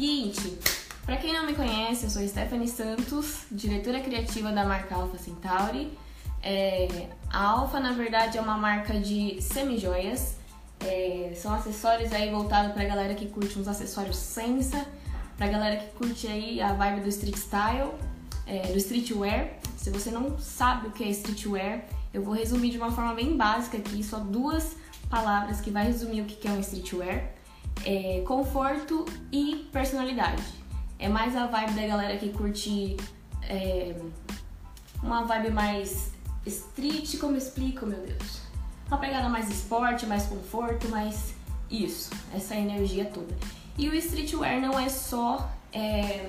seguinte, para quem não me conhece, eu sou Stephanie Santos, diretora criativa da marca Alpha Centauri. É, a Alpha, na verdade, é uma marca de semi-joias. É, são acessórios aí voltados pra galera que curte uns acessórios sensa, pra galera que curte aí a vibe do street style, é, do streetwear. Se você não sabe o que é streetwear, eu vou resumir de uma forma bem básica aqui, só duas palavras que vai resumir o que é um streetwear. É, conforto e personalidade. É mais a vibe da galera que curte é, uma vibe mais street, como eu explico, meu Deus? Uma pegada mais esporte, mais conforto, mais isso, essa energia toda. E o streetwear não é só é,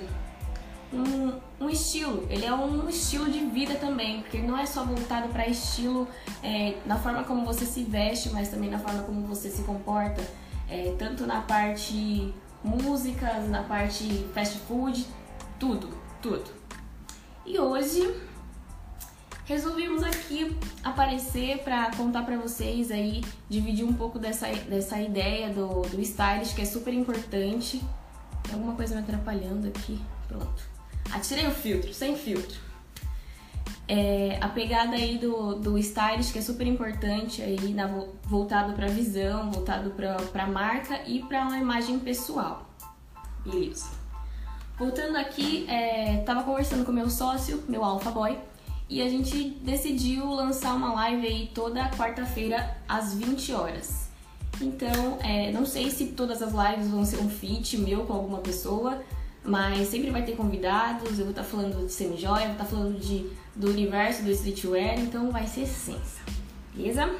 um, um, estilo, ele é um estilo de vida também, porque não é só voltado para estilo é, na forma como você se veste, mas também na forma como você se comporta, é, tanto na parte músicas, na parte fast food, tudo, tudo. E hoje resolvimos aqui aparecer para contar para vocês aí, dividir um pouco dessa, dessa ideia do, do stylish, que é super importante. Tem alguma coisa me atrapalhando aqui. Pronto. Atirei o filtro, sem filtro. É, a pegada aí do, do stylish, que é super importante aí, na, voltado para visão, voltado para marca e para uma imagem pessoal. Beleza. Voltando aqui, é, tava conversando com meu sócio, meu alpha boy, e a gente decidiu lançar uma live aí toda quarta-feira às 20 horas. Então, é, não sei se todas as lives vão ser um feat meu com alguma pessoa, mas sempre vai ter convidados. Eu vou estar tá falando de semi-joia, vou estar tá falando de, do universo do streetwear, então vai ser sensa, beleza?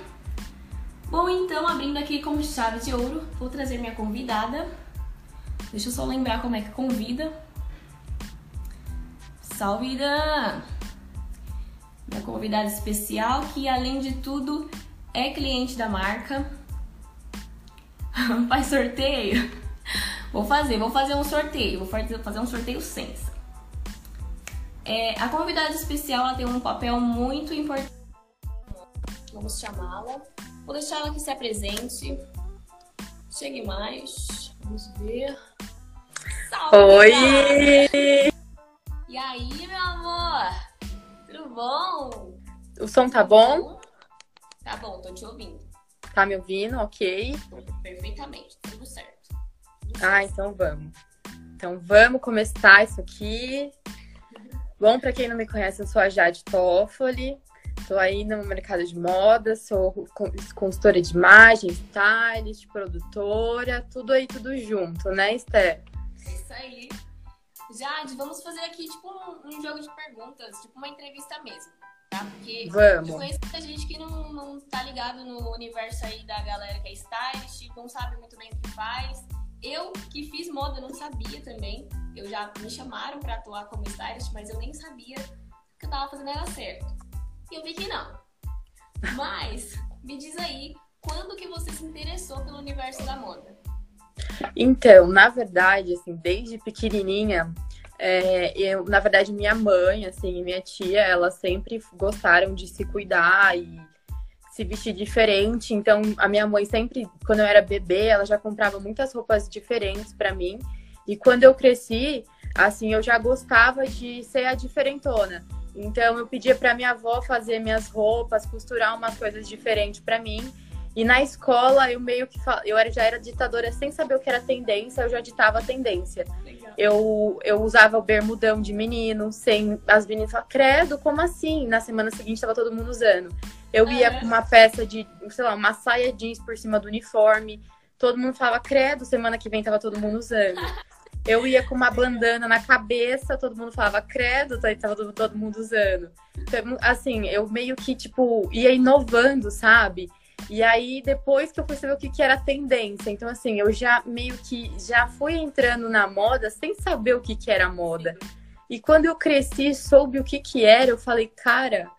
Bom, então, abrindo aqui com chave de ouro, vou trazer minha convidada. Deixa eu só lembrar como é que convida. Salve, Dan! minha convidada especial, que além de tudo é cliente da marca. Faz sorteio? Vou fazer, vou fazer um sorteio, vou fazer um sorteio sensa. É, a convidada especial ela tem um papel muito importante. Vamos chamá-la. Vou deixar ela que se apresente. Chegue mais. Vamos ver. Salve, Oi! E aí, meu amor? bom? O som tá bom? Tá bom, tô te ouvindo. Tá me ouvindo? Ok. Perfeitamente, tudo certo. Tudo ah, certo. então vamos. Então vamos começar isso aqui. Bom, para quem não me conhece, eu sou a Jade Toffoli. Tô aí no mercado de moda, sou consultora de imagem, stylist, produtora, tudo aí, tudo junto, né, Esther? Isso aí. Jade, vamos fazer aqui tipo um, um, jogo de perguntas, tipo uma entrevista mesmo, tá? Porque vamos. eu conheço muita gente que não, não tá ligado no universo aí da galera que é stylist, não sabe muito bem o que faz. Eu que fiz moda não sabia também. Eu já me chamaram para atuar como stylist, mas eu nem sabia que eu tava fazendo era certo. E eu vi que não. Mas me diz aí, quando que você se interessou pelo universo da moda? Então, na verdade, assim, desde pequenininha, é, eu, na verdade, minha mãe, assim, e minha tia, elas sempre gostaram de se cuidar e se vestir diferente. Então, a minha mãe sempre, quando eu era bebê, ela já comprava muitas roupas diferentes para mim. E quando eu cresci, assim, eu já gostava de ser a diferentona. Então, eu pedia para minha avó fazer minhas roupas, costurar umas coisas diferentes para mim. E na escola eu meio que eu era, já era ditadora sem saber o que era tendência, eu já ditava a tendência. Eu, eu usava o bermudão de menino, sem as meninas falavam, credo, como assim? Na semana seguinte estava todo mundo usando. Eu ia com uma peça de, sei lá, uma saia jeans por cima do uniforme. Todo mundo falava, credo, semana que vem tava todo mundo usando. Eu ia com uma bandana na cabeça, todo mundo falava, credo, tava todo, todo mundo usando. Então, assim, eu meio que, tipo, ia inovando, sabe? E aí, depois que eu fui saber o que, que era tendência, então assim, eu já meio que já fui entrando na moda sem saber o que, que era moda. E quando eu cresci, soube o que, que era, eu falei, cara,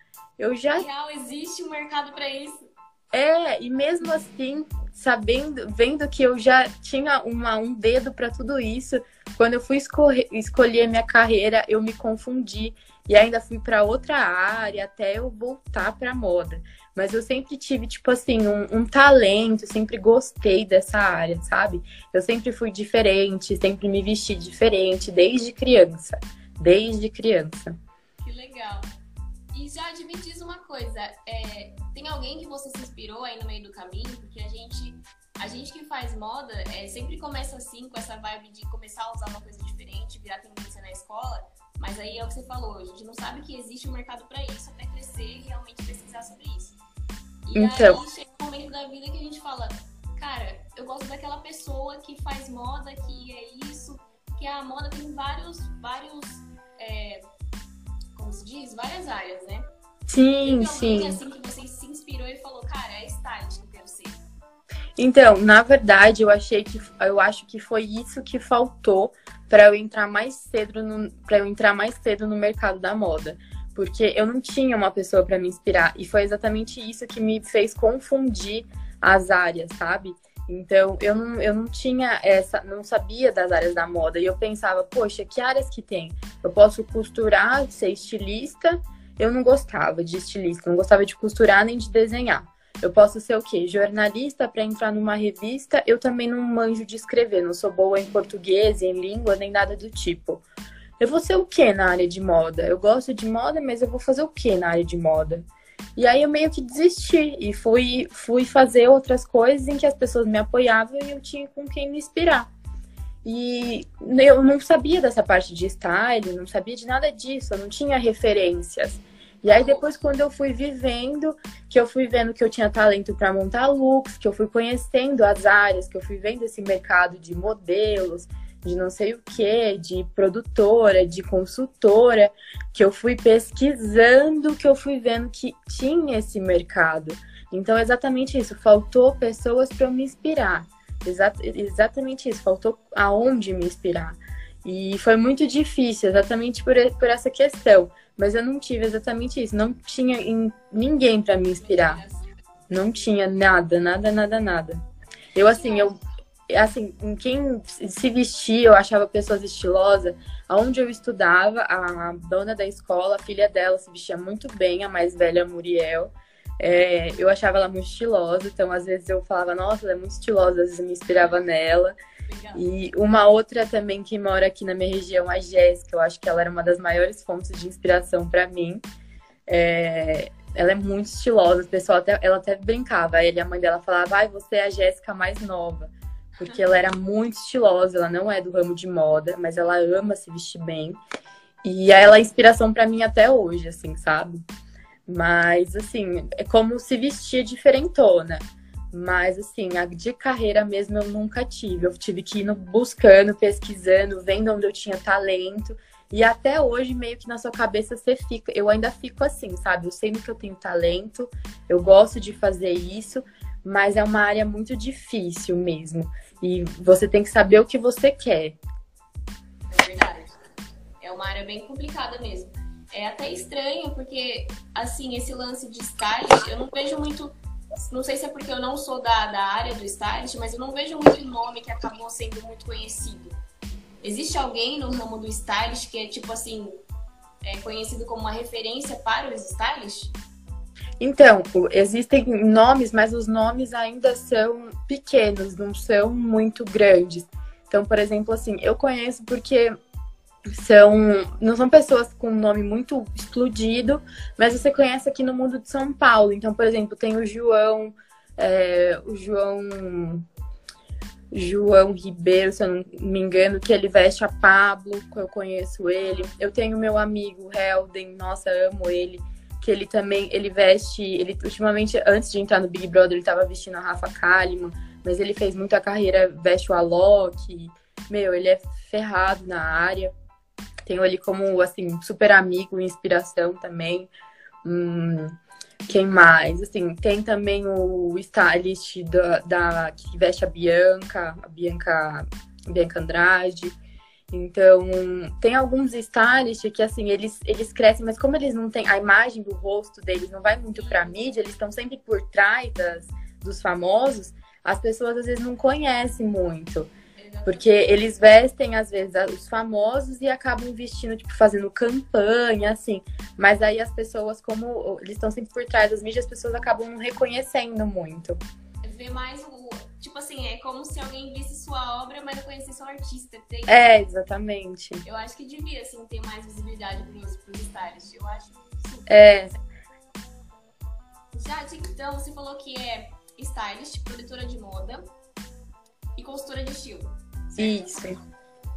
eu já. Real, existe um mercado para isso. É, e mesmo assim, sabendo, vendo que eu já tinha uma, um dedo para tudo isso, quando eu fui escolher, escolher minha carreira, eu me confundi e ainda fui para outra área até eu voltar para moda. Mas eu sempre tive, tipo assim, um, um, talento, sempre gostei dessa área, sabe? Eu sempre fui diferente, sempre me vesti diferente, desde criança. Desde criança. Que legal. E já me diz uma coisa, é, tem alguém que você se inspirou aí no meio do caminho? Porque a gente, a gente que faz moda é, sempre começa assim, com essa vibe de começar a usar uma coisa diferente, virar tendência na escola. Mas aí é o que você falou, a gente não sabe que existe um mercado para isso, até crescer e realmente pesquisar sobre isso. E então... aí chega um momento da vida que a gente fala, cara, eu gosto daquela pessoa que faz moda, que é isso, que a moda tem vários, vários, é, como se diz, várias áreas, né? Sim, sim. assim que você se inspirou e falou, cara, é stylist que eu quero ser. Então, na verdade, eu achei que eu acho que foi isso que faltou para eu entrar mais cedo no para eu entrar mais cedo no mercado da moda, porque eu não tinha uma pessoa para me inspirar e foi exatamente isso que me fez confundir as áreas, sabe? Então, eu não, eu não tinha essa, não sabia das áreas da moda e eu pensava, poxa, que áreas que tem? Eu posso costurar, ser estilista. Eu não gostava de estilista, não gostava de costurar nem de desenhar. Eu posso ser o quê? Jornalista para entrar numa revista. Eu também não manjo de escrever, não sou boa em português, em língua, nem nada do tipo. Eu vou ser o quê na área de moda? Eu gosto de moda, mas eu vou fazer o quê na área de moda? E aí eu meio que desisti e fui, fui fazer outras coisas em que as pessoas me apoiavam e eu tinha com quem me inspirar. E eu não sabia dessa parte de style, não sabia de nada disso, eu não tinha referências. E aí depois quando eu fui vivendo, que eu fui vendo que eu tinha talento para montar looks, que eu fui conhecendo as áreas, que eu fui vendo esse mercado de modelos, de não sei o que, de produtora, de consultora, que eu fui pesquisando, que eu fui vendo que tinha esse mercado. Então, exatamente isso, faltou pessoas para me inspirar. Exa exatamente isso, faltou aonde me inspirar. E foi muito difícil, exatamente por, por essa questão. Mas eu não tive exatamente isso. Não tinha ninguém para me inspirar. Não tinha nada, nada, nada, nada. Eu, assim, eu. Assim, em quem se vestia, eu achava pessoas estilosas. Onde eu estudava, a dona da escola, a filha dela, se vestia muito bem, a mais velha, Muriel. É, eu achava ela muito estilosa, então às vezes eu falava, nossa, ela é muito estilosa, às vezes eu me inspirava nela. E uma outra também que mora aqui na minha região, a Jéssica, eu acho que ela era uma das maiores fontes de inspiração para mim. É... Ela é muito estilosa, o pessoal até, ela até brincava. Aí a mãe dela falava, ai, você é a Jéssica mais nova. Porque ela era muito estilosa, ela não é do ramo de moda, mas ela ama se vestir bem. E ela é inspiração para mim até hoje, assim, sabe? Mas, assim, é como se vestia diferentona. Mas, assim, a de carreira mesmo eu nunca tive. Eu tive que ir buscando, pesquisando, vendo onde eu tinha talento. E até hoje, meio que na sua cabeça você fica. Eu ainda fico assim, sabe? Eu sei que eu tenho talento, eu gosto de fazer isso, mas é uma área muito difícil mesmo. E você tem que saber o que você quer. É verdade. É uma área bem complicada mesmo. É até estranho, porque, assim, esse lance de stylist, eu não vejo muito não sei se é porque eu não sou da, da área do stylist, mas eu não vejo muito nome que acabou sendo muito conhecido. Existe alguém no ramo do stylist que é tipo assim, é conhecido como uma referência para os stylists? Então, existem nomes, mas os nomes ainda são pequenos, não são muito grandes. Então, por exemplo, assim, eu conheço porque são não são pessoas com um nome muito explodido, mas você conhece aqui no mundo de São Paulo. Então, por exemplo, tem o João, é, o João João Ribeiro, se eu não me engano, que ele veste a Pablo, eu conheço ele. Eu tenho meu amigo Helden, nossa, amo ele, que ele também, ele veste, ele ultimamente, antes de entrar no Big Brother, ele estava vestindo a Rafa Kalimann, mas ele fez muita carreira, veste o Alok, meu, ele é ferrado na área. Tenho ele como, assim, super amigo, inspiração também. Hum, quem mais? Assim, tem também o stylist da, da, que veste a Bianca, a Bianca, Bianca Andrade. Então, tem alguns stylists que, assim, eles, eles crescem, mas como eles não têm a imagem do rosto deles, não vai muito pra mídia, eles estão sempre por trás das, dos famosos, as pessoas às vezes não conhecem muito. Porque eles vestem, às vezes, os famosos e acabam vestindo, tipo, fazendo campanha, assim. Mas aí as pessoas, como eles estão sempre por trás das mídias, as pessoas acabam não reconhecendo muito. Vê mais o. Tipo assim, é como se alguém visse sua obra, mas não conhecesse o artista. Tem... É, exatamente. Eu acho que devia, assim, ter mais visibilidade pros, pros stylists. Eu acho super. É. Já, então, você falou que é stylist, produtora de moda e consultora de estilo. Isso.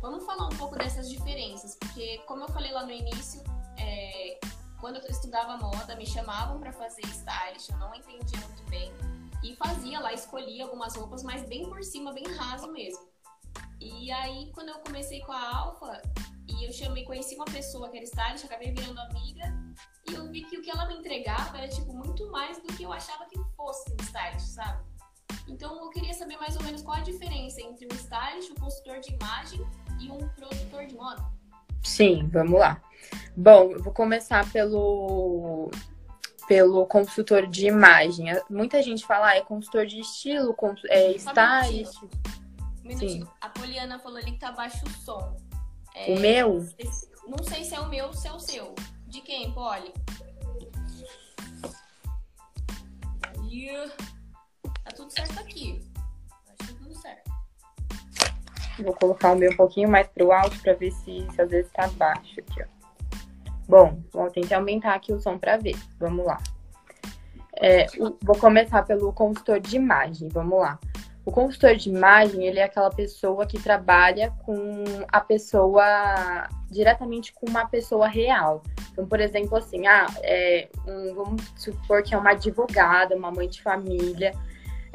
Vamos falar um pouco dessas diferenças, porque como eu falei lá no início, é, quando eu estudava moda, me chamavam para fazer stylist, eu não entendia muito bem. E fazia lá, escolhia algumas roupas, mas bem por cima, bem raso mesmo. E aí, quando eu comecei com a Alfa, e eu chamei, conheci uma pessoa que era stylist, acabei virando amiga, e eu vi que o que ela me entregava era, tipo, muito mais do que eu achava que fosse um stylist, sabe? Então eu queria saber mais ou menos qual a diferença entre um stylist, um consultor de imagem e um produtor de moda. Sim, vamos lá. Bom, eu vou começar pelo pelo consultor de imagem. Muita gente fala, ah, é consultor de estilo, é stylist. Um. A Poliana falou ali que tá baixo o som. É, o meu? Não sei se é o meu ou se é o seu. De quem, Poli? Tá tudo certo aqui. Acho que tá tudo certo. Vou colocar o meu um pouquinho mais pro alto para ver se, se às vezes tá baixo aqui, ó. Bom, vou tentar aumentar aqui o som para ver. Vamos lá. É, vou começar pelo consultor de imagem. Vamos lá. O consultor de imagem, ele é aquela pessoa que trabalha com a pessoa diretamente com uma pessoa real. Então, por exemplo, assim, ah, é, um, vamos supor que é uma advogada, uma mãe de família,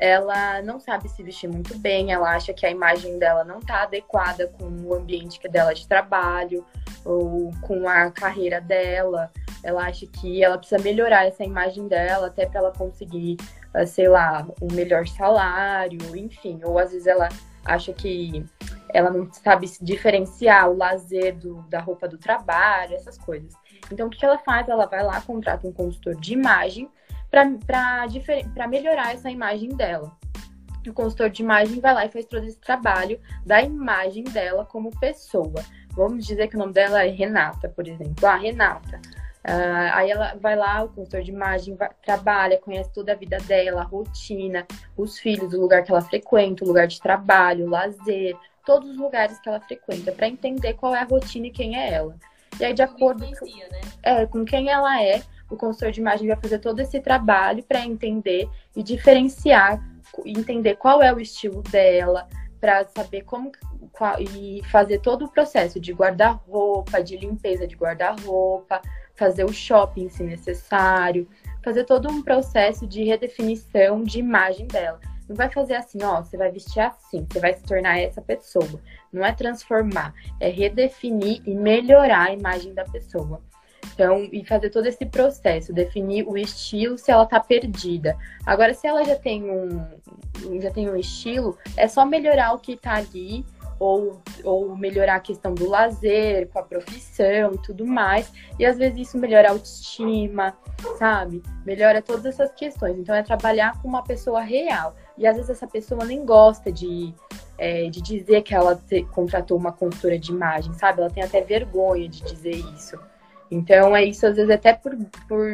ela não sabe se vestir muito bem, ela acha que a imagem dela não está adequada com o ambiente dela de trabalho ou com a carreira dela. Ela acha que ela precisa melhorar essa imagem dela até para ela conseguir, ah, sei lá, um melhor salário, enfim. Ou às vezes ela acha que ela não sabe se diferenciar o lazer do, da roupa do trabalho, essas coisas. Então, o que ela faz? Ela vai lá, contrata um consultor de imagem para melhorar essa imagem dela. O consultor de imagem vai lá e faz todo esse trabalho da imagem dela como pessoa. Vamos dizer que o nome dela é Renata, por exemplo. Ah, Renata. Uh, aí ela vai lá, o consultor de imagem vai, trabalha, conhece toda a vida dela, a rotina, os filhos, o lugar que ela frequenta, o lugar de trabalho, o lazer, todos os lugares que ela frequenta, para entender qual é a rotina e quem é ela. E aí, de acordo com, né? é, com quem ela é, o consultor de imagem vai fazer todo esse trabalho para entender e diferenciar, entender qual é o estilo dela, para saber como qual, e fazer todo o processo de guarda-roupa, de limpeza de guarda-roupa, fazer o shopping se necessário, fazer todo um processo de redefinição de imagem dela. Não vai fazer assim, ó, você vai vestir assim, você vai se tornar essa pessoa. Não é transformar, é redefinir e melhorar a imagem da pessoa. E fazer todo esse processo, definir o estilo se ela tá perdida. Agora, se ela já tem um, já tem um estilo, é só melhorar o que tá ali, ou, ou melhorar a questão do lazer, com a profissão tudo mais. E às vezes isso melhora a autoestima, sabe? Melhora todas essas questões. Então, é trabalhar com uma pessoa real. E às vezes essa pessoa nem gosta de, é, de dizer que ela te, contratou uma consultora de imagem, sabe? Ela tem até vergonha de dizer isso. Então, é isso, às vezes, até por, por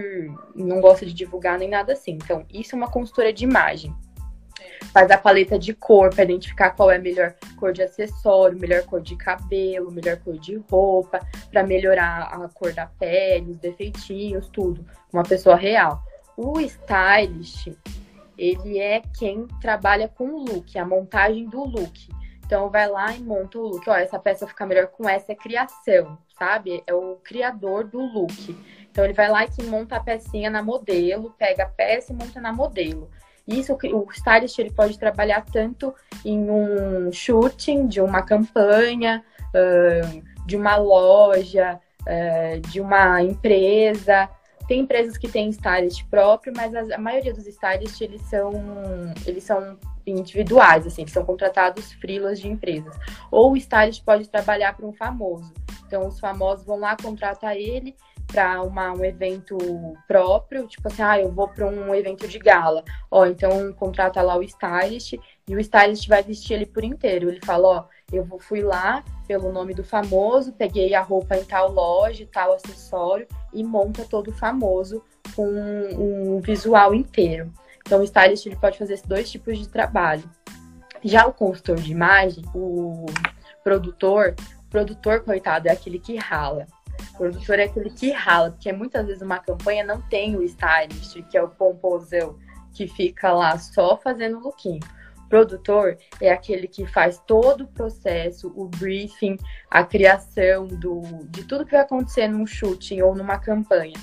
não gosta de divulgar nem nada assim. Então, isso é uma consultora de imagem. Faz a paleta de cor para identificar qual é a melhor cor de acessório, melhor cor de cabelo, melhor cor de roupa, para melhorar a cor da pele, os defeitinhos, tudo. Uma pessoa real. O stylist, ele é quem trabalha com o look, a montagem do look. Então vai lá e monta o look. Ó, essa peça fica melhor com essa criação, sabe? É o criador do look. Então ele vai lá e monta a pecinha na modelo, pega a peça e monta na modelo. Isso o stylist ele pode trabalhar tanto em um shooting de uma campanha, de uma loja, de uma empresa. Tem empresas que têm stylist próprio, mas a maioria dos stylists eles são, eles são individuais, assim, que são contratados frilas de empresas. Ou o stylist pode trabalhar para um famoso. Então, os famosos vão lá contratar ele para um evento próprio, tipo assim, ah, eu vou para um evento de gala. Ó, então contrata lá o stylist e o stylist vai vestir ele por inteiro. Ele fala, ó, eu fui lá pelo nome do famoso, peguei a roupa em tal loja, tal acessório e monta todo o famoso com um visual inteiro. Então, o stylist ele pode fazer esses dois tipos de trabalho. Já o consultor de imagem, o produtor, o produtor, coitado, é aquele que rala. O produtor é aquele que rala, porque muitas vezes uma campanha não tem o stylist, que é o pomposão, que fica lá só fazendo lookinho. O produtor é aquele que faz todo o processo, o briefing, a criação do, de tudo que vai acontecer num shooting ou numa campanha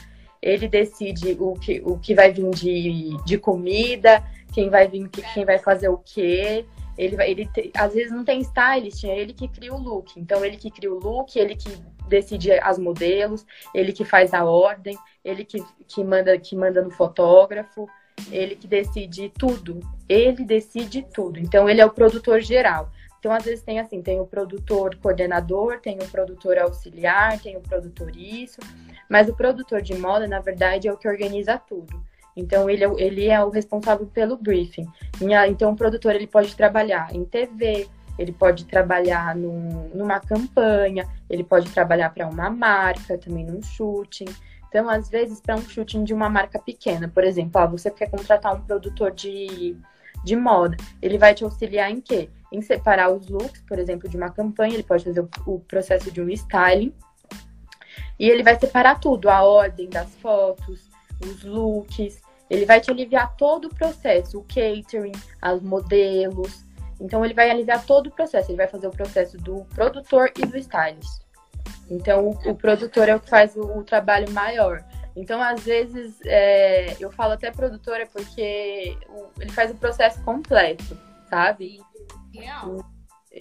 ele decide o que, o que vai vir de, de comida, quem vai vir, quem vai fazer o quê. Ele, ele te, às vezes não tem stylist, é ele que cria o look. Então, ele que cria o look, ele que decide as modelos, ele que faz a ordem, ele que, que, manda, que manda no fotógrafo, ele que decide tudo. Ele decide tudo. Então, ele é o produtor geral. Então, às vezes tem assim, tem o produtor coordenador, tem o produtor auxiliar, tem o produtor isso. Mas o produtor de moda, na verdade, é o que organiza tudo. Então, ele é, ele é o responsável pelo briefing. Então, o produtor ele pode trabalhar em TV, ele pode trabalhar num, numa campanha, ele pode trabalhar para uma marca, também num shooting. Então, às vezes, para um shooting de uma marca pequena, por exemplo, ó, você quer contratar um produtor de, de moda, ele vai te auxiliar em quê? Em separar os looks, por exemplo, de uma campanha, ele pode fazer o, processo de um styling, e ele vai separar tudo, a ordem das fotos, os looks. Ele vai te aliviar todo o processo, o catering, os modelos. Então ele vai aliviar todo o processo. Ele vai fazer o processo do produtor e do stylist. Então o, o produtor é o que faz o, o trabalho maior. Então, às vezes, é, eu falo até produtora porque ele faz o processo completo, sabe? Real.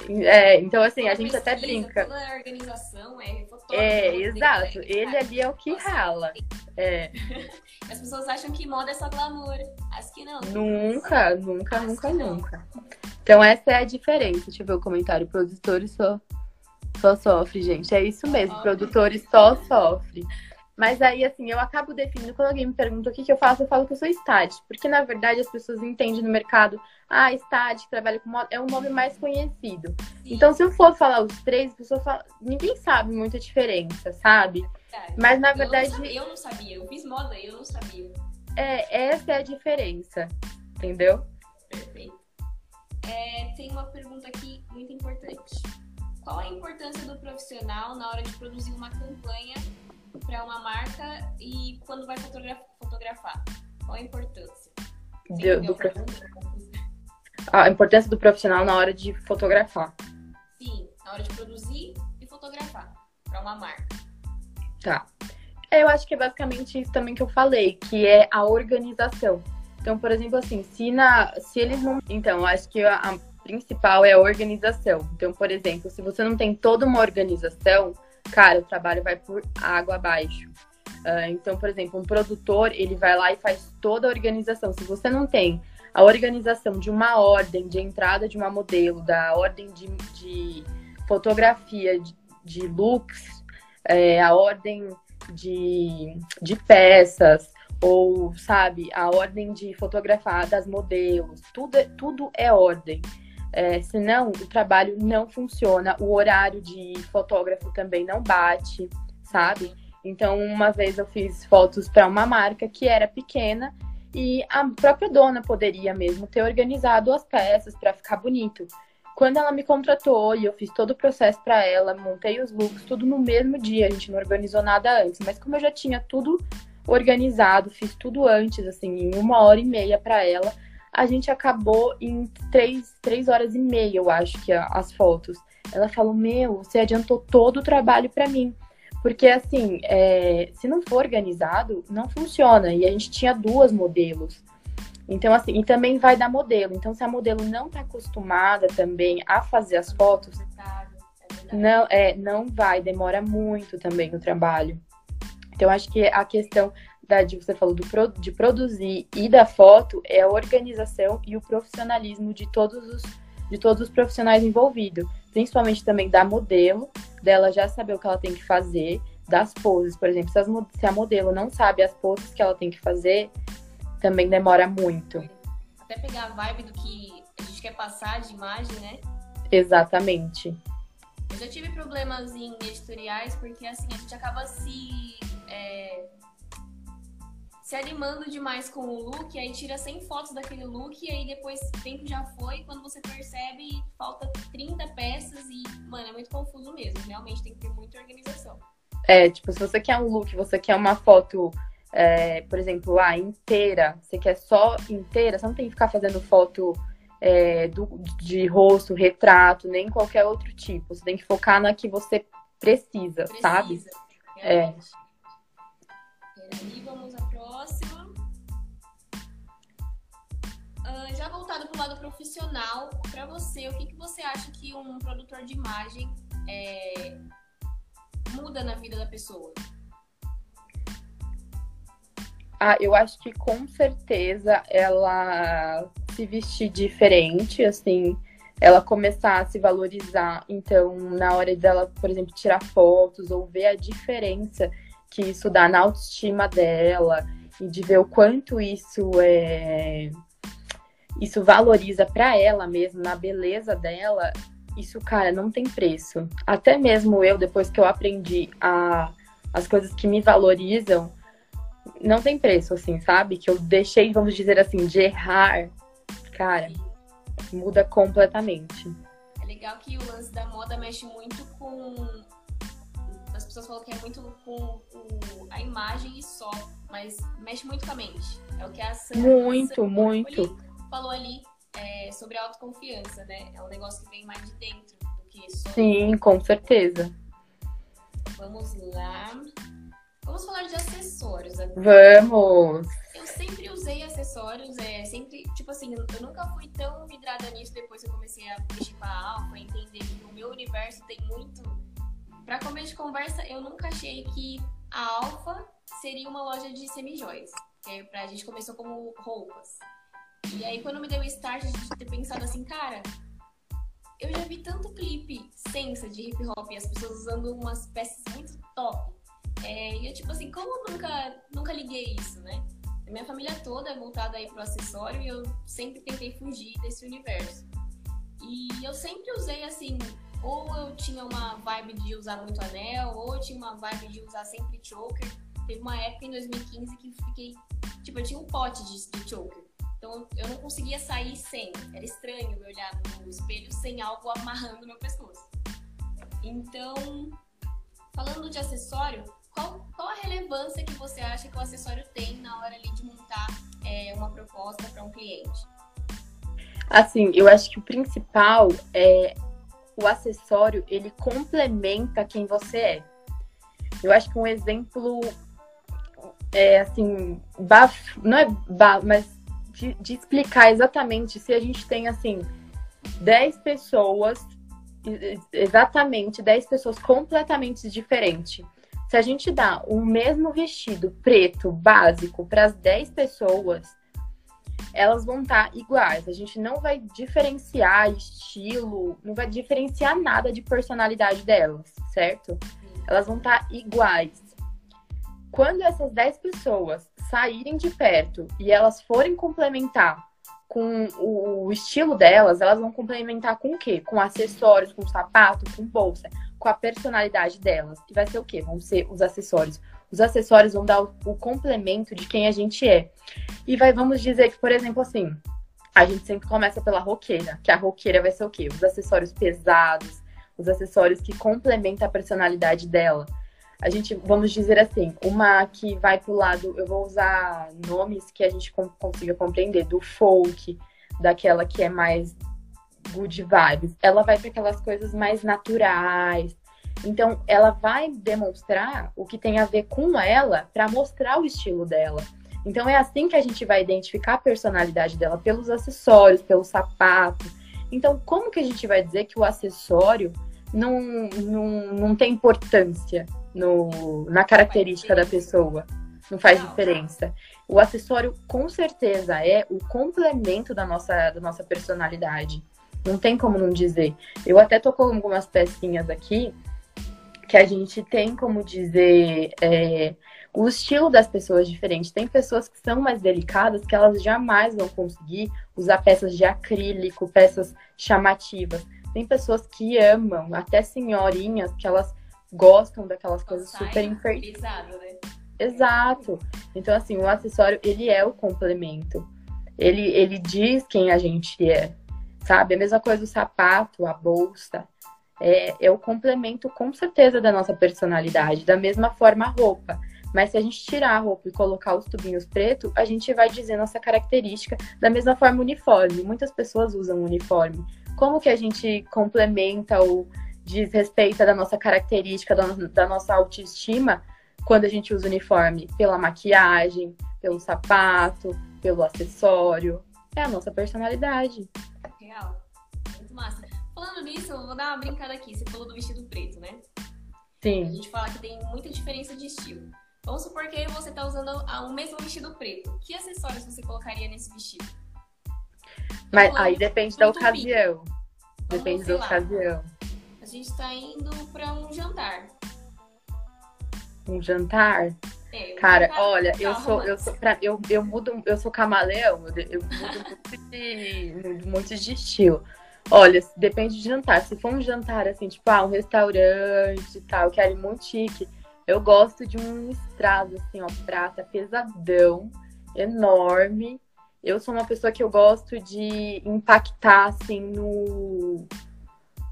É, então assim, a gente até brinca. Toda a organização é É, exato. Ele ali é o que rala. É. As pessoas acham que moda é só glamour. Acho que não. Nunca, nunca, nunca, nunca. Então essa é a diferença. Deixa eu ver o comentário. Produtores só, só sofre, gente. É isso mesmo. Produtores só sofrem. Mas aí, assim, eu acabo definindo, quando alguém me pergunta o que, que eu faço, eu falo que eu sou stylist. Porque, na verdade, as pessoas entendem no mercado, ah, stylist, trabalha com moda, é um nome mais conhecido. Sim. Então, se eu for falar os três, pessoas falam, ninguém sabe muita diferença, sabe? É, Mas, na verdade... Eu não, sabia, eu não sabia, eu fiz moda e eu não sabia. É, essa é a diferença, entendeu? Perfeito. É, tem uma pergunta aqui muito importante. Qual a importância do profissional na hora de produzir uma campanha para uma marca e quando vai fotografar? Qual a importância? Do, do prof... A importância do profissional na hora de fotografar. Sim, na hora de produzir e fotografar para uma marca. Tá. Eu acho que é basicamente isso também que eu falei, que é a organização. Então, por exemplo, assim, se, na, se eles não. Então, acho que a, a principal é a organização. Então, por exemplo, se você não tem toda uma organização, cara, o trabalho vai por água abaixo. Uh, então, por exemplo, um produtor, ele vai lá e faz toda a organização. Se você não tem a organização de uma ordem de entrada de uma modelo, da ordem de, de fotografia, de, de looks, é, a ordem de, de peças, ou, sabe, a ordem de fotografar das modelos, tudo, é, tudo é ordem. É, senão, o trabalho não funciona, o horário de fotógrafo também não bate, sabe? Então, uma vez eu fiz fotos para uma marca que era pequena e a própria dona poderia mesmo ter organizado as peças para ficar bonito. Quando ela me contratou e eu fiz todo o processo para ela, montei os looks, tudo no mesmo dia, a gente não organizou nada antes, mas como eu já tinha tudo organizado, fiz tudo antes, assim, em uma hora e meia para ela, a gente acabou em três, três horas e meia, eu acho que as fotos. Ela falou: Meu, você adiantou todo o trabalho para mim. Porque, assim, é, se não for organizado, não funciona. E a gente tinha duas modelos. Então, assim, e também vai dar modelo. Então, se a modelo não está acostumada também a fazer as fotos, é não, é, não vai, demora muito também o trabalho. Então, acho que a questão da de você falou do, de produzir e da foto é a organização e o profissionalismo de todos os de todos os profissionais envolvidos, principalmente também da modelo, dela já saber o que ela tem que fazer, das poses, por exemplo, se, as, se a modelo não sabe as poses que ela tem que fazer, também demora muito. Até pegar a vibe do que a gente quer passar de imagem, né? Exatamente. Eu já tive problemas em editoriais porque assim a gente acaba se é, se animando demais com o look, aí tira 100 fotos daquele look e aí depois o tempo já foi, quando você percebe, falta 30 peças e, mano, é muito confuso mesmo. Realmente tem que ter muita organização. É, tipo, se você quer um look, você quer uma foto, é, por exemplo, lá, inteira, você quer só inteira, você não tem que ficar fazendo foto é, do, de rosto, retrato, nem qualquer outro tipo. Você tem que focar na que você precisa, precisa sabe? Realmente. É. E vamos à próxima. Uh, já voltado para o lado profissional, para você, o que, que você acha que um produtor de imagem é, muda na vida da pessoa? Ah, eu acho que com certeza ela se vestir diferente, assim, ela começar a se valorizar. Então, na hora dela, por exemplo, tirar fotos ou ver a diferença que isso dá na autoestima dela e de ver o quanto isso é isso valoriza para ela mesmo, na beleza dela, isso, cara, não tem preço. Até mesmo eu, depois que eu aprendi a, as coisas que me valorizam, não tem preço, assim, sabe? Que eu deixei, vamos dizer assim, de errar, cara, muda completamente. É legal que o lance da moda mexe muito com pessoas falam que é muito com o, a imagem e só, mas mexe muito com a mente. É o que a Sandra, Muito, Sandra muito. Falou ali é, sobre autoconfiança, né? É um negócio que vem mais de dentro do que só. Sim, com certeza. Vamos lá. Vamos falar de acessórios agora. Vamos! Eu sempre usei acessórios, é sempre, tipo assim, eu nunca fui tão vidrada nisso depois que eu comecei a mexer com a alfa, entender que o meu universo tem muito para começo de conversa, eu nunca achei que a Alfa seria uma loja de semijoias. Que pra gente começou como roupas. E aí quando me deu o start de ter pensado assim, cara, eu já vi tanto clipe sensa de hip hop e as pessoas usando umas peças muito top. É, e eu, tipo assim, como eu nunca, nunca liguei isso, né? A minha família toda é voltada aí pro acessório e eu sempre tentei fugir desse universo. E eu sempre usei, assim, ou eu tinha uma vibe de usar muito anel, ou eu tinha uma vibe de usar sempre choker. Teve uma época em 2015 que fiquei. Tipo, eu tinha um pote de, de choker. Então eu não conseguia sair sem. Era estranho eu olhar no espelho sem algo amarrando meu pescoço. Então, falando de acessório, qual, qual a relevância que você acha que o acessório tem na hora ali de montar é, uma proposta para um cliente? Assim, eu acho que o principal é o acessório ele complementa quem você é. Eu acho que um exemplo é assim, baf, não é baf, mas de, de, explicar exatamente se a gente tem assim 10 pessoas, exatamente 10 pessoas completamente diferentes. Se a gente dá o mesmo vestido preto básico para as 10 pessoas, elas vão estar tá iguais. A gente não vai diferenciar estilo, não vai diferenciar nada de personalidade delas, certo? Elas vão estar tá iguais. Quando essas 10 pessoas saírem de perto e elas forem complementar com o estilo delas, elas vão complementar com o quê? Com acessórios, com sapato, com bolsa, com a personalidade delas. E vai ser o quê? Vão ser os acessórios os acessórios vão dar o, o complemento de quem a gente é. E vai, vamos dizer que, por exemplo, assim, a gente sempre começa pela roqueira, que a roqueira vai ser o quê? Os acessórios pesados, os acessórios que complementam a personalidade dela. A gente, vamos dizer assim, uma que vai pro lado, eu vou usar nomes que a gente consiga compreender, do folk, daquela que é mais good vibes. Ela vai para aquelas coisas mais naturais, então, ela vai demonstrar o que tem a ver com ela para mostrar o estilo dela. Então, é assim que a gente vai identificar a personalidade dela pelos acessórios, pelo sapato. Então, como que a gente vai dizer que o acessório não, não, não tem importância no, na característica da pessoa? não faz diferença. O acessório com certeza é o complemento da nossa, da nossa personalidade. Não tem como não dizer. Eu até tô com algumas pecinhas aqui que a gente tem como dizer é, o estilo das pessoas diferente. Tem pessoas que são mais delicadas que elas jamais vão conseguir usar peças de acrílico, peças chamativas. Tem pessoas que amam, até senhorinhas, que elas gostam daquelas coisas super enfeitadas. Né? Exato. Então, assim, o acessório, ele é o complemento. Ele, ele diz quem a gente é, sabe? A mesma coisa o sapato, a bolsa. É, é o complemento, com certeza, da nossa personalidade. Da mesma forma, a roupa. Mas se a gente tirar a roupa e colocar os tubinhos preto, a gente vai dizer nossa característica da mesma forma uniforme. Muitas pessoas usam uniforme. Como que a gente complementa ou diz respeito da nossa característica, da, da nossa autoestima quando a gente usa uniforme? Pela maquiagem, pelo sapato, pelo acessório. É a nossa personalidade. Real. Muito massa. Falando nisso, eu vou dar uma brincada aqui. Você falou do vestido preto, né? Sim. A gente fala que tem muita diferença de estilo. Vamos supor que você está usando o mesmo vestido preto. Que acessórios você colocaria nesse vestido? Mas aí depende da ocasião. Depende da ocasião. A gente está indo para um jantar. Um jantar? É, Cara, olha, eu sou, eu sou, pra, eu, eu mudo, eu sou camaleão, eu, eu mudo de, muito de estilo. Olha, depende de jantar. Se for um jantar assim, tipo, ah, um restaurante e tal, que é muito chique, eu gosto de um estrado, assim, ó, prata, pesadão, enorme. Eu sou uma pessoa que eu gosto de impactar, assim, no.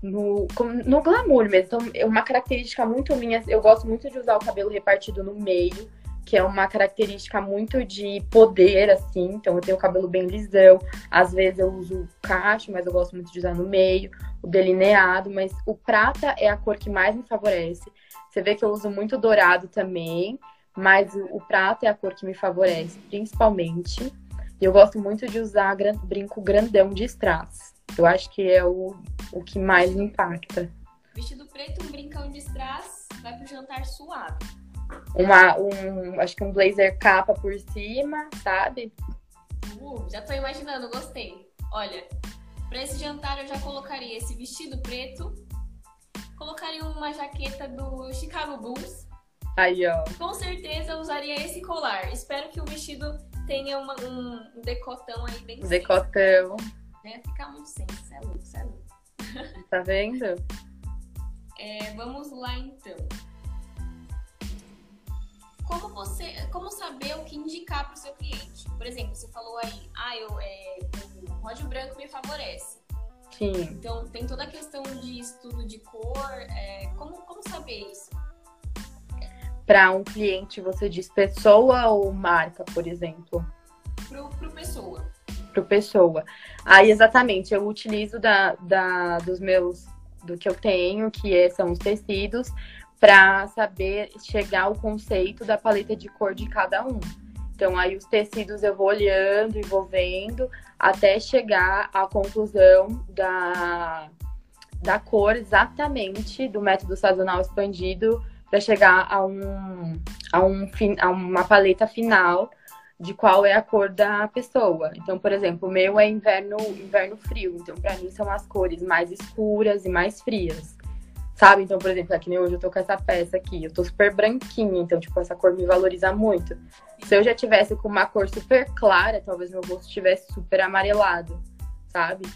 No, no glamour mesmo. Então, é uma característica muito minha. Eu gosto muito de usar o cabelo repartido no meio, que é uma característica muito de poder, assim. Então, eu tenho o cabelo bem lisão. Às vezes eu uso cacho, mas eu gosto muito de usar no meio, o delineado. Mas o prata é a cor que mais me favorece. Você vê que eu uso muito dourado também, mas o, o prata é a cor que me favorece, principalmente. E eu gosto muito de usar gran, brinco grandão de strass. Eu acho que é o, o que mais me impacta. Vestido preto, um brincão de strass, vai pro jantar suado. Uma, um, acho que um blazer capa por cima, sabe? Uh, já tô imaginando, gostei. Olha, para esse jantar eu já colocaria esse vestido preto, colocaria uma jaqueta do Chicago Bulls. Aí, ó. Com certeza usaria esse colar. Espero que o vestido tenha uma, um, decotão aí bem Decotão. Né? Ficar muito sem. Isso é louco, é louco. Tá vendo? É, vamos lá então. Como você, como saber o que indicar para o seu cliente? Por exemplo, você falou aí, ah, eu, é, o ródio branco me favorece. Sim. Então, tem toda a questão de estudo de cor. É, como, como saber isso? Para um cliente, você diz pessoa ou marca, por exemplo? Pro, pro pessoa. Pro pessoa. Aí, exatamente, eu utilizo da, da, dos meus, do que eu tenho, que é, são os tecidos, para saber chegar ao conceito da paleta de cor de cada um. Então, aí os tecidos eu vou olhando e vou vendo até chegar à conclusão da, da cor exatamente do método sazonal expandido para chegar a, um, a, um, a uma paleta final de qual é a cor da pessoa. Então, por exemplo, o meu é inverno, inverno frio. Então, para mim, são as cores mais escuras e mais frias. Sabe? Então, por exemplo, aqui nem hoje eu tô com essa peça aqui, eu tô super branquinha, então, tipo, essa cor me valoriza muito. Se eu já tivesse com uma cor super clara, talvez meu rosto estivesse super amarelado, sabe?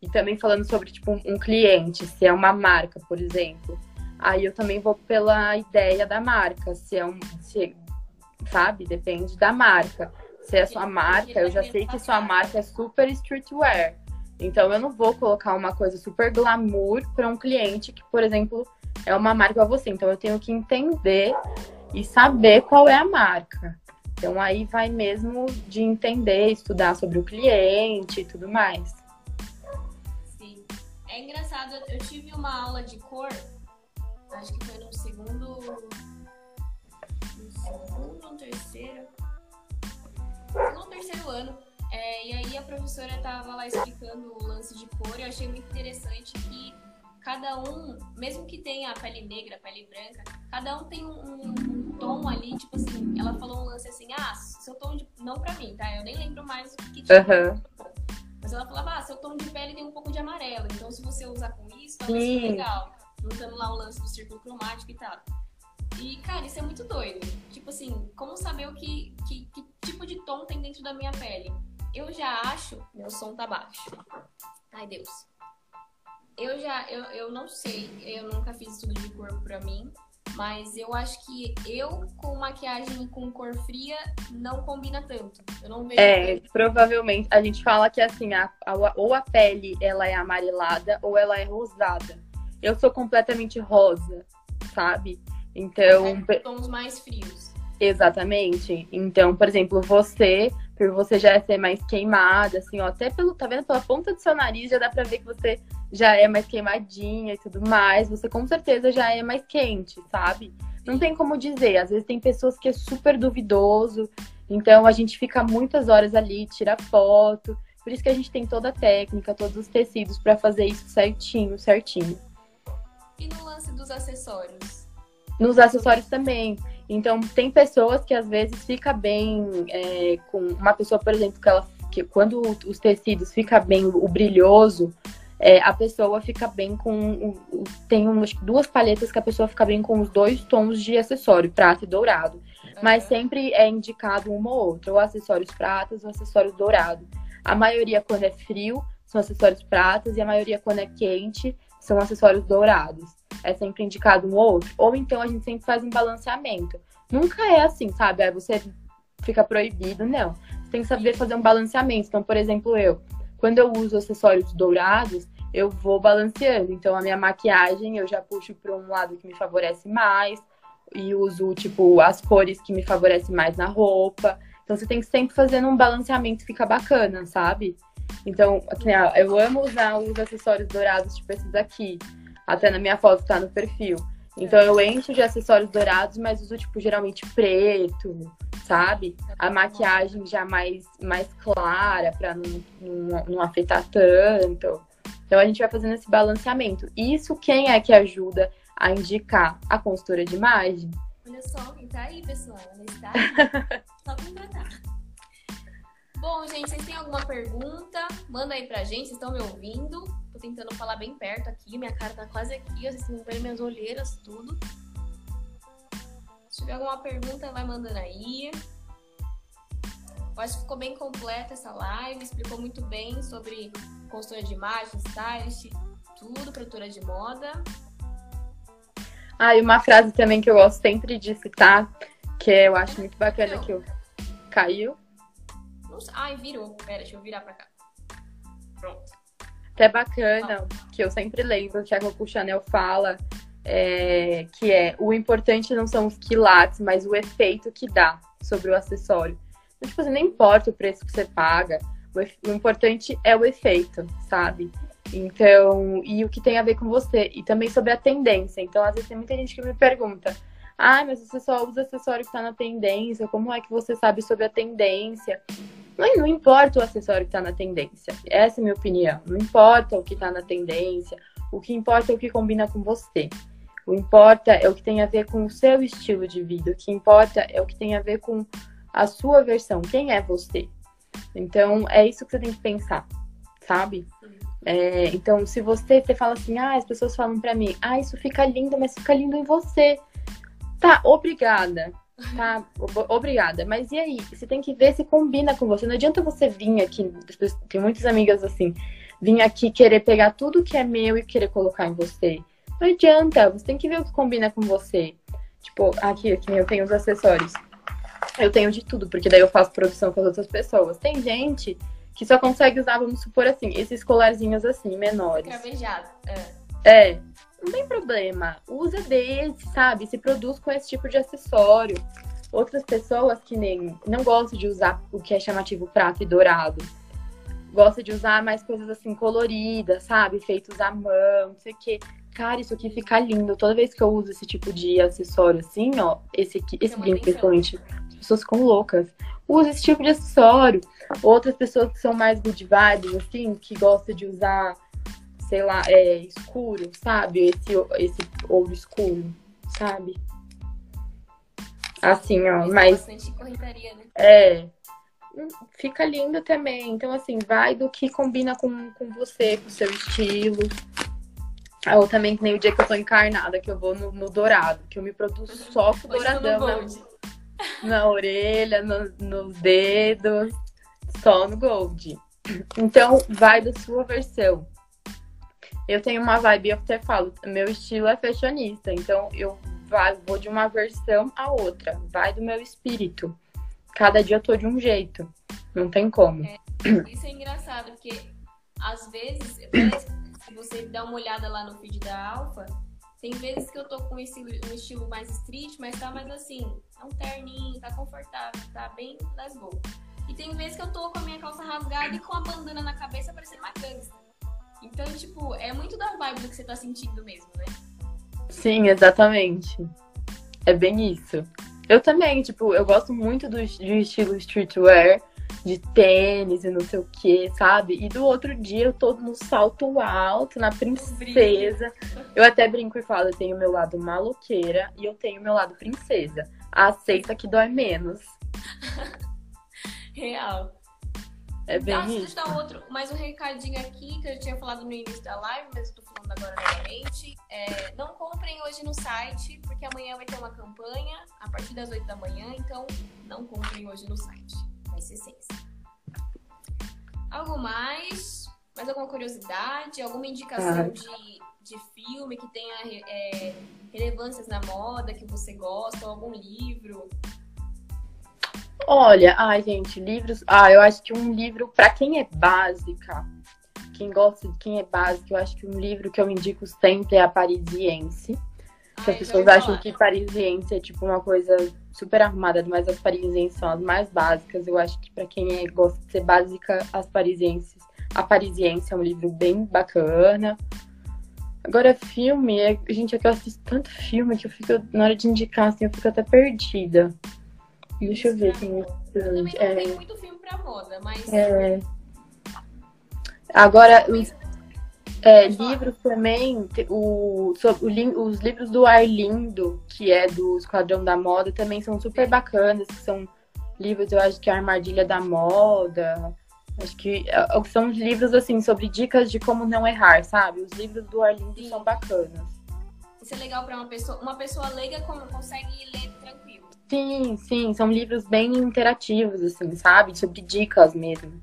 E também falando sobre, tipo, um, cliente, se é uma marca, por exemplo. Aí eu também vou pela ideia da marca, se é um. Se, sabe? Depende da marca. Se é sua marca, eu já sei que sua marca é super streetwear. Então eu não vou colocar uma coisa super glamour para um cliente que, por exemplo, é uma marca a você. Então eu tenho que entender e saber qual é a marca. Então aí vai mesmo de entender, estudar sobre o cliente e tudo mais. Sim. É engraçado, eu tive uma aula de cor, acho que foi no segundo. No segundo ou terceiro. Ou terceiro ano é, e aí a professora estava lá explicando o lance de cor e eu achei muito interessante que cada um, mesmo que tenha a pele negra, a pele branca, cada um tem um, um, tom ali, tipo assim, ela falou um lance assim, ah, seu tom de. Não pra mim, tá? Eu nem lembro mais o que, tinha. Uhum. Mas ela falava, ah, seu tom de pele tem um pouco de amarelo. Então se você usar com isso, vai ser legal. Juntando lá o lance do círculo cromático e tal. E, cara, isso é muito doido. Tipo assim, como saber o que, que, que tipo de tom tem dentro da minha pele? Eu já acho. Meu som tá baixo. Ai, Deus. Eu já. Eu, eu não sei. Eu nunca fiz estudo de corpo pra mim. Mas eu acho que eu com maquiagem com cor fria não combina tanto. Eu não vejo. É, provavelmente. A gente fala que assim, a, a, ou a pele ela é amarelada ou ela é rosada. Eu sou completamente rosa, sabe? Então. É, tons mais frios. Exatamente. Então, por exemplo, você, por você já ser mais queimada, assim, ó, até pelo, tá vendo? Pela ponta do seu nariz já dá pra ver que você já é mais queimadinha e tudo mais. Você com certeza já é mais quente, sabe? Não tem como dizer. Às vezes tem pessoas que é super duvidoso. Então a gente fica muitas horas ali, tira foto. Por isso que a gente tem toda a técnica, todos os tecidos para fazer isso certinho, certinho. E no lance dos acessórios? Nos acessórios também. Então, tem pessoas que às vezes fica bem é, com uma pessoa, por exemplo, que ela que quando os tecidos fica bem o brilhoso, é, a pessoa fica bem com. Tem umas, duas palhetas que a pessoa fica bem com os dois tons de acessório, prata e dourado. Mas sempre é indicado uma ou outra, ou acessórios pratas ou acessórios dourados. A maioria, quando é frio, são acessórios pratas, e a maioria, quando é quente, são acessórios dourados é sempre indicado um ou outro. Ou então a gente sempre faz um balanceamento. Nunca é assim, sabe? Aí você fica proibido, não. Você tem que saber fazer um balanceamento. Então, por exemplo, eu, quando eu uso acessórios dourados, eu vou balanceando. Então, a minha maquiagem eu já puxo para um lado que me favorece mais e uso, tipo, as cores que me favorecem mais na roupa. Então, você tem que sempre fazer um balanceamento, fica bacana, sabe? Então, assim, eu amo usar os acessórios dourados, tipo esses aqui. Até na minha foto tá no perfil. Então eu encho de acessórios dourados, mas uso, tipo, geralmente preto, sabe? A maquiagem já mais, mais clara pra não, não, não afetar tanto. Então a gente vai fazendo esse balanceamento. Isso quem é que ajuda a indicar? A consultora de imagem. Olha só, quem tá aí, pessoal. Ela está aí. Só contratar. Bom, gente, vocês têm alguma pergunta? Manda aí pra gente, vocês estão me ouvindo? Tô tentando falar bem perto aqui, minha cara tá quase aqui, vocês estão vendo minhas olheiras, tudo. Se tiver alguma pergunta, vai mandando aí. Eu acho que ficou bem completa essa live, explicou muito bem sobre consultora de imagem, stylist, tudo, produtora de moda. Ah, e uma frase também que eu gosto sempre de citar, que eu acho muito bacana que eu... Caiu? Ai, virou. Pera, deixa eu virar pra cá. Pronto. Até bacana, que eu sempre lembro que a Coco Chanel fala, é, que é o importante não são os quilates, mas o efeito que dá sobre o acessório. Então, tipo, assim, não importa o preço que você paga, o, o importante é o efeito, sabe? Então, e o que tem a ver com você. E também sobre a tendência. Então, às vezes tem muita gente que me pergunta: ah, mas você só usa acessório que está na tendência, como é que você sabe sobre a tendência? Não, não importa o acessório que está na tendência. Essa é a minha opinião. Não importa o que está na tendência. O que importa é o que combina com você. O que importa é o que tem a ver com o seu estilo de vida. O que importa é o que tem a ver com a sua versão. Quem é você? Então, é isso que você tem que pensar, sabe? É, então, se você, você fala assim, ah, as pessoas falam para mim, ah, isso fica lindo, mas fica lindo em você. Tá, obrigada. Tá, obrigada. Mas e aí? Você tem que ver se combina com você. Não adianta você vir aqui, tem muitas amigas assim, vir aqui querer pegar tudo que é meu e querer colocar em você. Não adianta, você tem que ver o que combina com você. Tipo, aqui, aqui eu tenho os acessórios. Eu tenho de tudo, porque daí eu faço produção com as outras pessoas. Tem gente que só consegue usar, vamos supor assim, esses colarzinhos assim, menores. Cravejado. É. é não tem problema. Usa desse, sabe? Se produz com esse tipo de acessório. Outras pessoas que nem não gostam de usar o que é chamativo prata e dourado. Gosta de usar mais coisas assim coloridas, sabe? Feitos à mão, não sei o quê. Cara, isso aqui fica lindo. Toda vez que eu uso esse tipo de acessório assim, ó, esse aqui, esse brinco principalmente, as pessoas ficam loucas. Usa esse tipo de acessório. Outras pessoas que são mais good vibes, assim, que gostam de usar sei lá, é, escuro, sabe? Esse, esse ovo escuro, sabe? Assim, ó, Mas mas bastante correntaria, né? é. hum, Fica lindo também. Então, assim, vai do que combina com, com você, com o seu estilo. Ou também que nem o dia que eu tô encarnada, que eu vou no, no dourado, que eu me produzo só com Hoje douradão na, gold. na orelha, no- nos dedos, só no gold. Então, vai da sua versão. Eu tenho uma vibe, eu até falo, meu estilo é fashionista, então eu vou de uma versão a outra, vai do meu espírito. Cada dia eu tô de um jeito, não tem como. Isso é engraçado, porque às vezes, se você dá uma olhada lá no feed da Alfa, tem vezes que eu tô com um estilo, um estilo mais street, mas tá mais assim, é um terninho, tá confortável, tá bem let's go. E tem vezes que eu tô com a minha calça rasgada e com a bandana na cabeça parecendo uma gangsta. Então, tipo, é muito da vibe do que você tá sentindo mesmo, né? Sim, exatamente. É bem isso. Eu também, tipo, eu gosto muito do, do estilo streetwear, de tênis e não sei o que, sabe? E do outro dia eu tô no salto alto, na princesa. Eu até brinco e falo, eu tenho meu lado maloqueira e eu tenho meu lado princesa. Aceita que dói menos. Real. É bem Tá, deixa eu isso. outro, mais um recadinho aqui que eu tinha falado no início da live, mas eu tô falando agora novamente. É, não comprem hoje no site, porque amanhã vai ter uma campanha a partir das 8 da manhã, então não comprem hoje no site. Vai ser seis. Algo mais? Mais alguma curiosidade? Alguma indicação Ah. de, de filme que tenha é, relevâncias na moda que você gosta? Ou algum livro? Olha, ai, gente, livros. Ah, eu acho que um livro, pra quem é básica, quem gosta de quem é básico, eu acho que um livro que eu indico sempre é a Parisiense. Que as pessoas acham que Parisiense é tipo uma coisa super arrumada, mas as Parisienses são as mais básicas. Eu acho que pra quem é, gosta de ser básica, as Parisienses. A Parisiense é um livro bem bacana. Agora, filme, é... gente, é que eu assisto tanto filme que eu fico, na hora de indicar, assim, eu fico até perdida. Deixa eu ver quem Eu também não é, tenho muito filme pra moda, mas é. Agora, os é, livros também, o, sobre o os livros do Arlindo, que é do Esquadrão da Moda, também são super bacanas, que são livros, eu acho que é a Armadilha da Moda, acho que é, são livros, assim, sobre dicas de como não errar, sabe? Os livros do Arlindo Sim. são bacanas. Isso é legal pra uma pessoa. Uma pessoa leiga como consegue ler tranquilo. Sim, sim, são livros bem interativos, assim, sabe? Sobre dicas mesmo.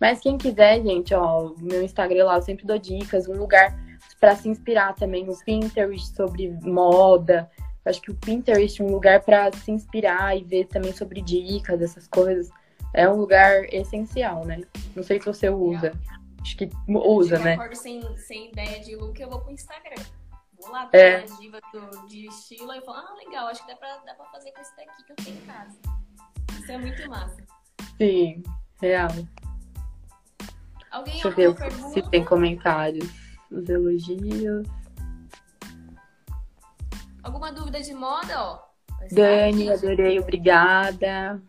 Mas quem quiser, gente, ó, meu Instagram lá, eu sempre dou dicas, um lugar pra se inspirar também, o Pinterest sobre moda. Eu acho que o Pinterest é um lugar pra se inspirar e ver também sobre dicas, essas coisas. É um lugar essencial, né? Não sei se você usa. Acho que usa, eu né? acordo sem, sem ideia de look, eu vou pro Instagram. Vou lá, É. as divas do, de estilo e falo, ah, legal, acho que dá pra, dá pra fazer com esse daqui que eu tenho em casa. Isso é muito massa. Sim, real. Alguém Deixa eu ver pergunta? se tem comentários. Os elogios. Alguma dúvida de moda, ó? Dani, adorei, obrigada.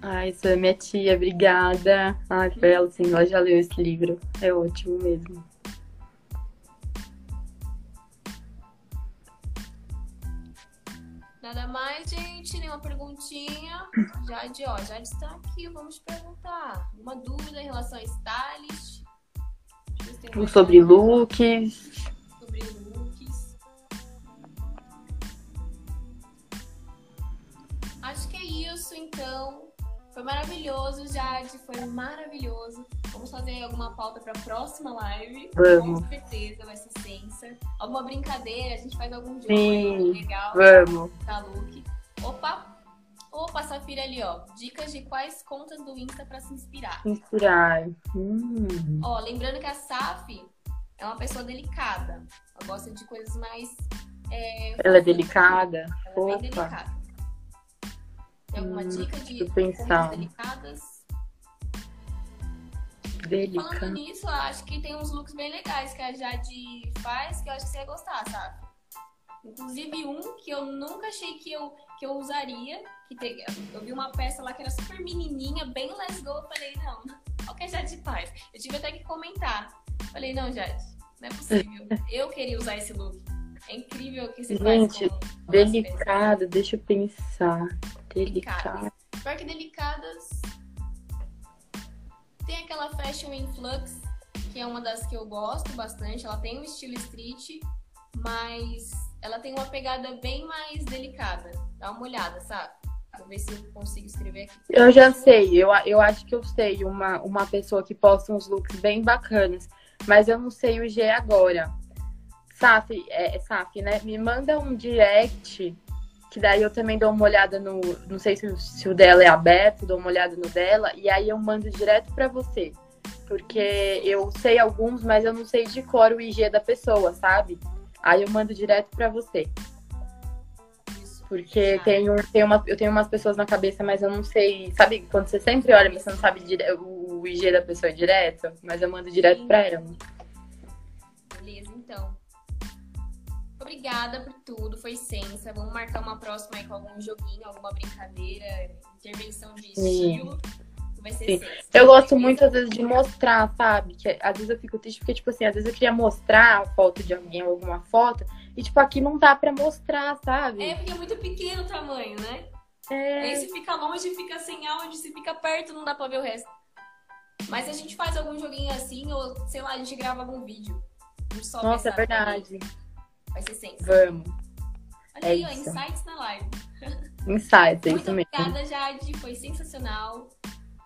Ai, sou minha tia, obrigada. Ai, foi ela, sim, ela já leu esse livro. É ótimo mesmo. Nada mais, gente. Nenhuma perguntinha. Jade, ó, Jade está aqui. Vamos perguntar. Uma dúvida em relação a mais Sobre alguma looks. Sobre looks. Acho que é isso, então. Foi maravilhoso, Jade. Foi maravilhoso. Vamos fazer alguma pauta para a próxima live. Vamos. Com certeza, vai ser sensa. Alguma brincadeira, a gente faz algum jogo Sim, legal. Vamos. Tá, Luke. Opa! Opa, Safira ali, ó. Dicas de quais contas do Insta pra se inspirar. Inspirar. Hum. Ó, lembrando que a Saf é uma pessoa delicada. Ela gosta de coisas mais. é, Ela é delicada? Ela é bem Opa. delicada. Tem alguma Hum, dica de pensar. delicadas? Falando nisso, eu acho que tem uns looks bem legais que a Jade faz que eu acho que você ia gostar, sabe? Inclusive um que eu nunca achei que eu, que eu usaria. Que tem, eu vi uma peça lá que era super menininha, bem let's go. Eu falei, não, qual que a Jade faz? Eu tive até que comentar. Falei, não, Jade, não é possível. Eu queria usar esse look. É incrível que você Gente, faz com delicada, deixa eu pensar. Delicada. Pior que delicadas. Tem aquela Fashion Influx, que é uma das que eu gosto bastante. Ela tem um estilo street, mas ela tem uma pegada bem mais delicada. Dá uma olhada, sabe? Vou ver se eu consigo escrever aqui. Eu já sei, eu, eu acho que eu sei uma, uma pessoa que posta uns looks bem bacanas, mas eu não sei o G agora. Saf, é, é Saf, né? Me manda um direct, que daí eu também dou uma olhada no. Não sei se, se o dela é aberto, dou uma olhada no dela, e aí eu mando direto para você. Porque eu sei alguns, mas eu não sei de cor o IG da pessoa, sabe? Aí eu mando direto para você. Porque tem, um, tem uma, eu tenho umas pessoas na cabeça, mas eu não sei. Sabe quando você sempre olha, mas você não sabe dire, o, o IG da pessoa direto? Mas eu mando direto para ela. Obrigada por tudo, foi sensa. Vamos marcar uma próxima aí com algum joguinho, alguma brincadeira, intervenção de estilo. Vai ser Sim. sensa. Eu gosto muito, às vezes, de mostrar, sabe? Que às vezes eu fico triste porque, tipo assim, às vezes eu queria mostrar a foto de alguém ou alguma foto, e, tipo, aqui não dá pra mostrar, sabe? É, porque é muito pequeno o tamanho, né? É. Aí se fica longe, fica sem áudio, se fica perto, não dá pra ver o resto. Mas se a gente faz algum joguinho assim, ou sei lá, a gente grava algum vídeo. Nossa, é verdade. Vai ser sensa. Vamos. Olha é aí, ó, insights na live. Insights, é isso mesmo. obrigada, Jade. Foi sensacional.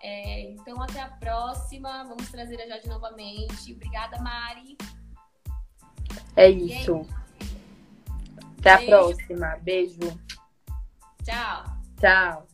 É, então, até a próxima. Vamos trazer a Jade novamente. Obrigada, Mari. É isso. Até Beijo. a próxima. Beijo. Tchau. Tchau.